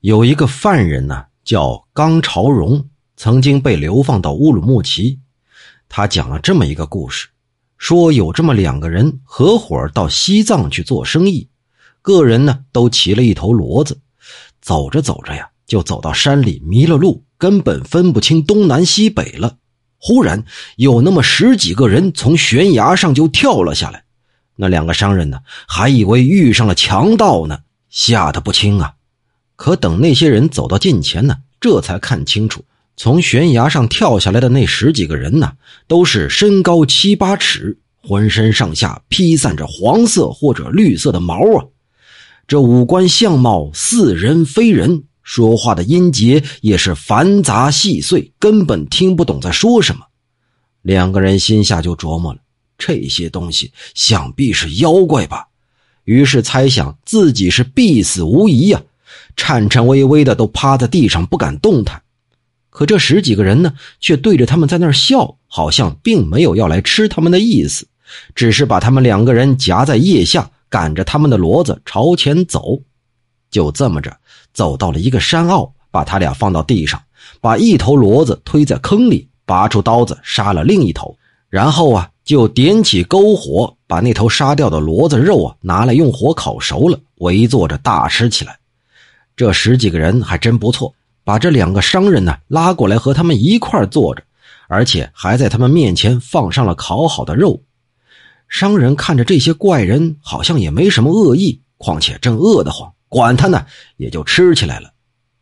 有一个犯人呢，叫刚朝荣，曾经被流放到乌鲁木齐。他讲了这么一个故事，说有这么两个人合伙到西藏去做生意，个人呢都骑了一头骡子，走着走着呀，就走到山里迷了路，根本分不清东南西北了。忽然有那么十几个人从悬崖上就跳了下来，那两个商人呢，还以为遇上了强盗呢，吓得不轻啊。可等那些人走到近前呢，这才看清楚，从悬崖上跳下来的那十几个人呢，都是身高七八尺，浑身上下披散着黄色或者绿色的毛啊，这五官相貌似人非人，说话的音节也是繁杂细碎，根本听不懂在说什么。两个人心下就琢磨了，这些东西想必是妖怪吧，于是猜想自己是必死无疑呀。颤颤巍巍的都趴在地上不敢动弹，可这十几个人呢，却对着他们在那儿笑，好像并没有要来吃他们的意思，只是把他们两个人夹在腋下，赶着他们的骡子朝前走。就这么着，走到了一个山坳，把他俩放到地上，把一头骡子推在坑里，拔出刀子杀了另一头，然后啊，就点起篝火，把那头杀掉的骡子肉啊拿来用火烤熟了，围坐着大吃起来。这十几个人还真不错，把这两个商人呢拉过来和他们一块坐着，而且还在他们面前放上了烤好的肉。商人看着这些怪人，好像也没什么恶意，况且正饿得慌，管他呢，也就吃起来了。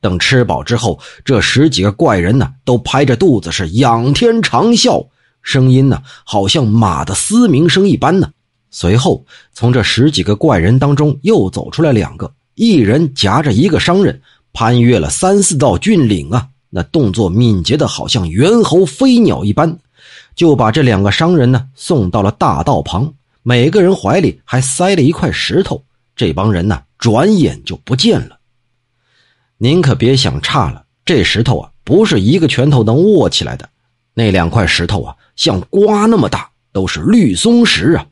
等吃饱之后，这十几个怪人呢都拍着肚子是仰天长啸，声音呢好像马的嘶鸣声一般呢。随后，从这十几个怪人当中又走出来两个。一人夹着一个商人，攀越了三四道峻岭啊！那动作敏捷的，好像猿猴飞鸟一般，就把这两个商人呢送到了大道旁，每个人怀里还塞了一块石头。这帮人呢，转眼就不见了。您可别想差了，这石头啊，不是一个拳头能握起来的。那两块石头啊，像瓜那么大，都是绿松石啊！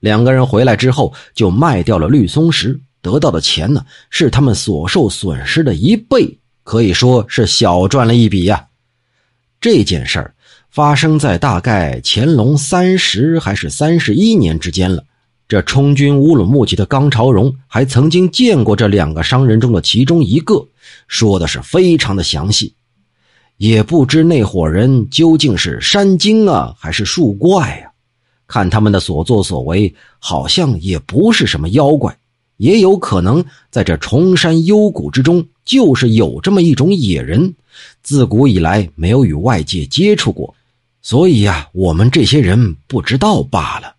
两个人回来之后，就卖掉了绿松石。得到的钱呢，是他们所受损失的一倍，可以说是小赚了一笔呀。这件事儿发生在大概乾隆三十还是三十一年之间了。这充军乌鲁木齐的刚朝荣还曾经见过这两个商人中的其中一个，说的是非常的详细。也不知那伙人究竟是山精啊，还是树怪呀？看他们的所作所为，好像也不是什么妖怪。也有可能在这崇山幽谷之中，就是有这么一种野人，自古以来没有与外界接触过，所以呀，我们这些人不知道罢了。